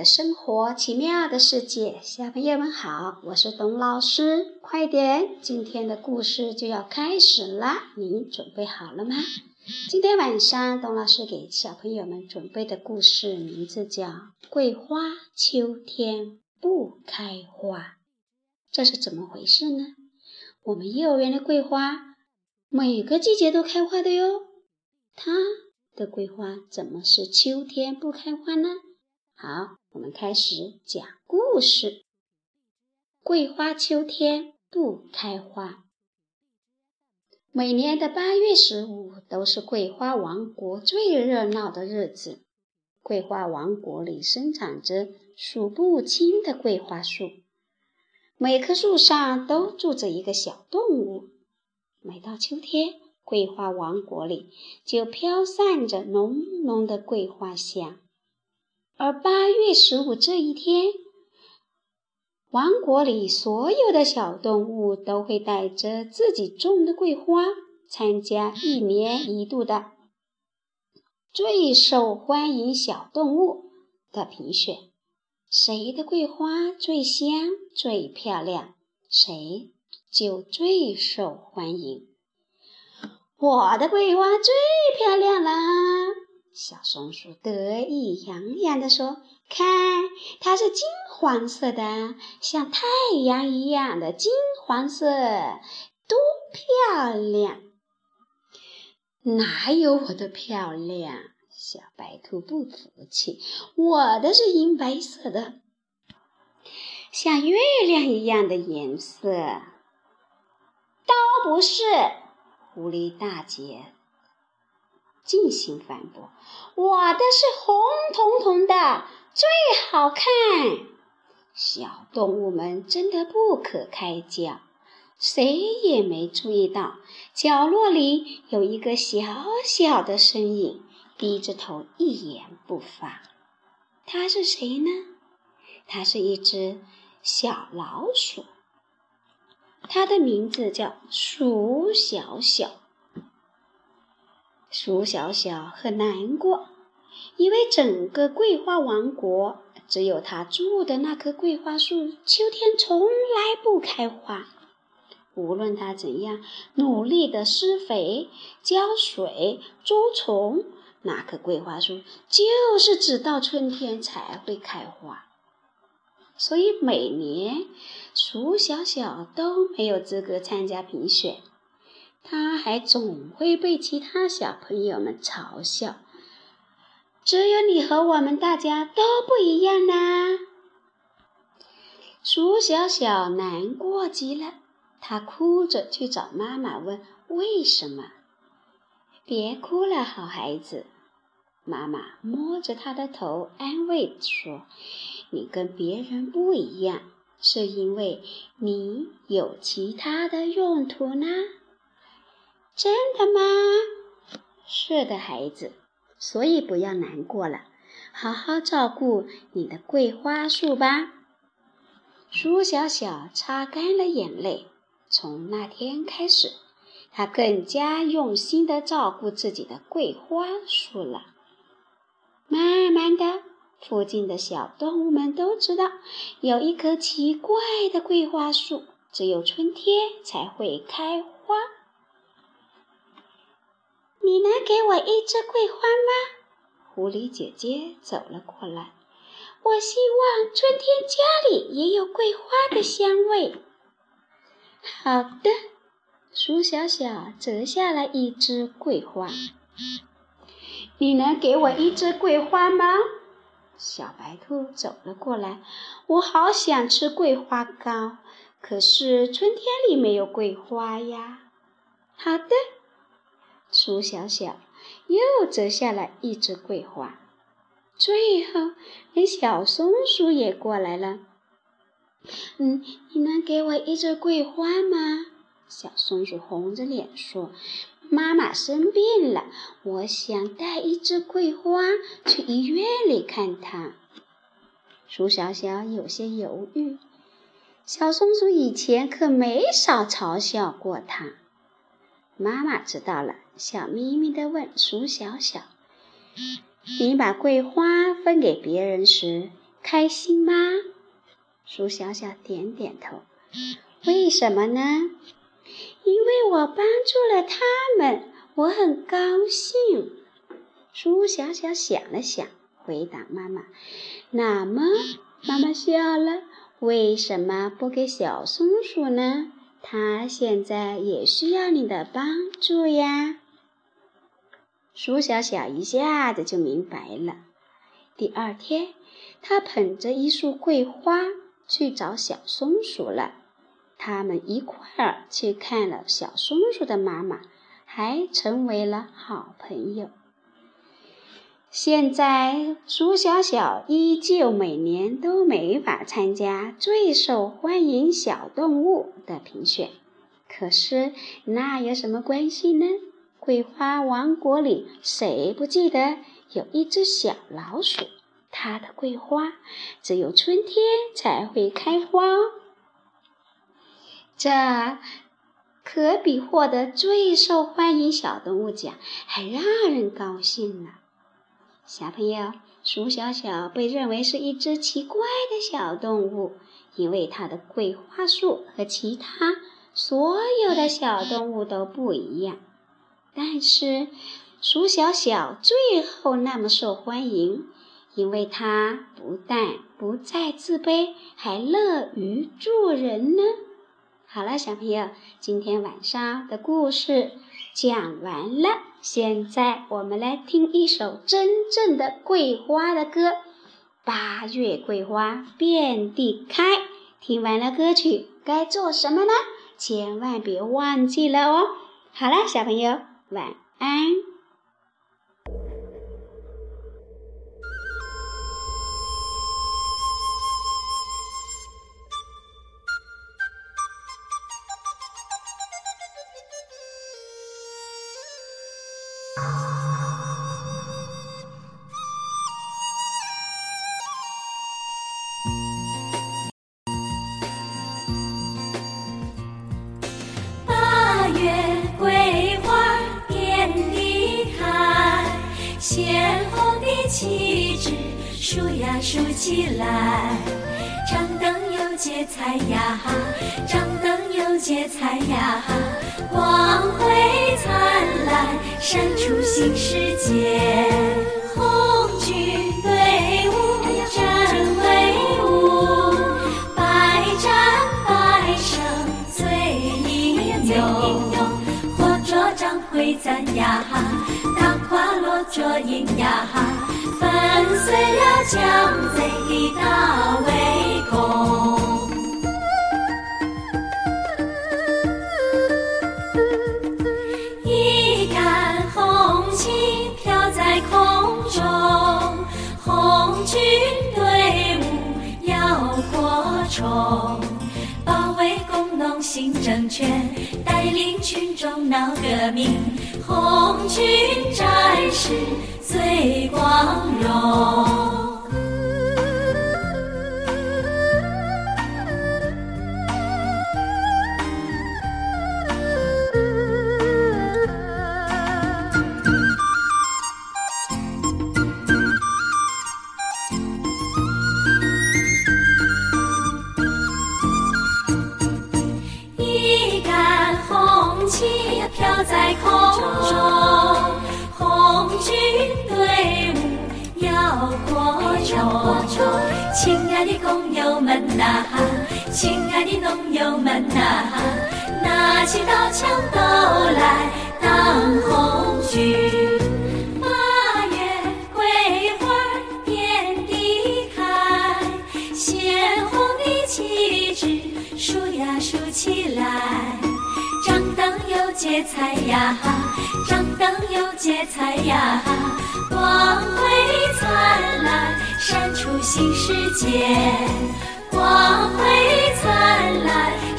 的生活，奇妙的世界，小朋友们好，我是董老师。快点，今天的故事就要开始了，你准备好了吗？今天晚上，董老师给小朋友们准备的故事名字叫《桂花秋天不开花》。这是怎么回事呢？我们幼儿园的桂花每个季节都开花的哟，它的桂花怎么是秋天不开花呢？好，我们开始讲故事。桂花秋天不开花。每年的八月十五都是桂花王国最热闹的日子。桂花王国里生长着数不清的桂花树，每棵树上都住着一个小动物。每到秋天，桂花王国里就飘散着浓浓的桂花香。而八月十五这一天，王国里所有的小动物都会带着自己种的桂花，参加一年一度的最受欢迎小动物的评选。谁的桂花最香、最漂亮，谁就最受欢迎。我的桂花最漂亮啦！小松鼠得意洋洋地说：“看，它是金黄色的，像太阳一样的金黄色，多漂亮！”哪有我的漂亮？小白兔不服气：“我的是银白色的，像月亮一样的颜色。”都不是，狐狸大姐。进行反驳，我的是红彤彤的，最好看。小动物们争得不可开交，谁也没注意到角落里有一个小小的身影，低着头一言不发。它是谁呢？它是一只小老鼠，它的名字叫鼠小小。鼠小小很难过，因为整个桂花王国只有他住的那棵桂花树，秋天从来不开花。无论他怎样努力的施肥、浇水、捉虫，那棵桂花树就是只到春天才会开花。所以每年，鼠小小都没有资格参加评选。他还总会被其他小朋友们嘲笑，只有你和我们大家都不一样呢。鼠小小难过极了，他哭着去找妈妈问为什么。别哭了，好孩子。妈妈摸着他的头安慰说：“你跟别人不一样，是因为你有其他的用途呢。”真的吗？是的，孩子，所以不要难过了，好好照顾你的桂花树吧。苏小小擦干了眼泪，从那天开始，他更加用心的照顾自己的桂花树了。慢慢的，附近的小动物们都知道，有一棵奇怪的桂花树，只有春天才会开花。你能给我一枝桂花吗？狐狸姐姐走了过来。我希望春天家里也有桂花的香味。好的，鼠小小折下了一枝桂花。你能给我一枝桂花吗？小白兔走了过来。我好想吃桂花糕，可是春天里没有桂花呀。好的。鼠小小又折下了一枝桂花，最后连小松鼠也过来了。嗯，你能给我一只桂花吗？小松鼠红着脸说：“妈妈生病了，我想带一只桂花去医院里看她。”鼠小小有些犹豫。小松鼠以前可没少嘲笑过它。妈妈知道了，笑眯眯地问鼠小小：“你把桂花分给别人时，开心吗？鼠小小点点头。为什么呢？因为我帮助了他们，我很高兴。鼠小小想了想，回答妈妈：“那么，妈妈笑了。为什么不给小松鼠呢？他现在也需要你的帮助呀。”鼠小小一下子就明白了。第二天，他捧着一束桂花去找小松鼠了。他们一块儿去看了小松鼠的妈妈，还成为了好朋友。现在，鼠小小依旧每年都没法参加最受欢迎小动物的评选。可是，那有什么关系呢？桂花王国里，谁不记得有一只小老鼠？它的桂花只有春天才会开花。这可比获得最受欢迎小动物奖还让人高兴呢！小朋友，鼠小小被认为是一只奇怪的小动物，因为它的桂花树和其他所有的小动物都不一样。但是，鼠小小最后那么受欢迎，因为它不但不再自卑，还乐于助人呢。好了，小朋友，今天晚上的故事讲完了。现在我们来听一首真正的桂花的歌，《八月桂花遍地开》。听完了歌曲，该做什么呢？千万别忘记了哦。好了，小朋友。晚安。鲜红的旗帜数呀数起来，张灯又结彩呀，张灯又结彩呀，光辉灿烂，闪出新世界。红军队伍真威武，百战百胜最英勇，火灼张辉赞呀，着营呀。粉碎了江贼的大围攻，一杆红旗飘在空中，红军队伍要扩充，保卫新政权，带领群众闹革命，红军战士。最光荣。在空中。军队伍要扩充，亲爱的工友们呐，亲爱的农友们呐，拿起刀枪都来当红军。八月桂花遍地开，鲜红的旗帜竖呀竖起来。接彩呀，张灯又接彩呀，光辉灿烂，闪出新世界，光辉灿烂。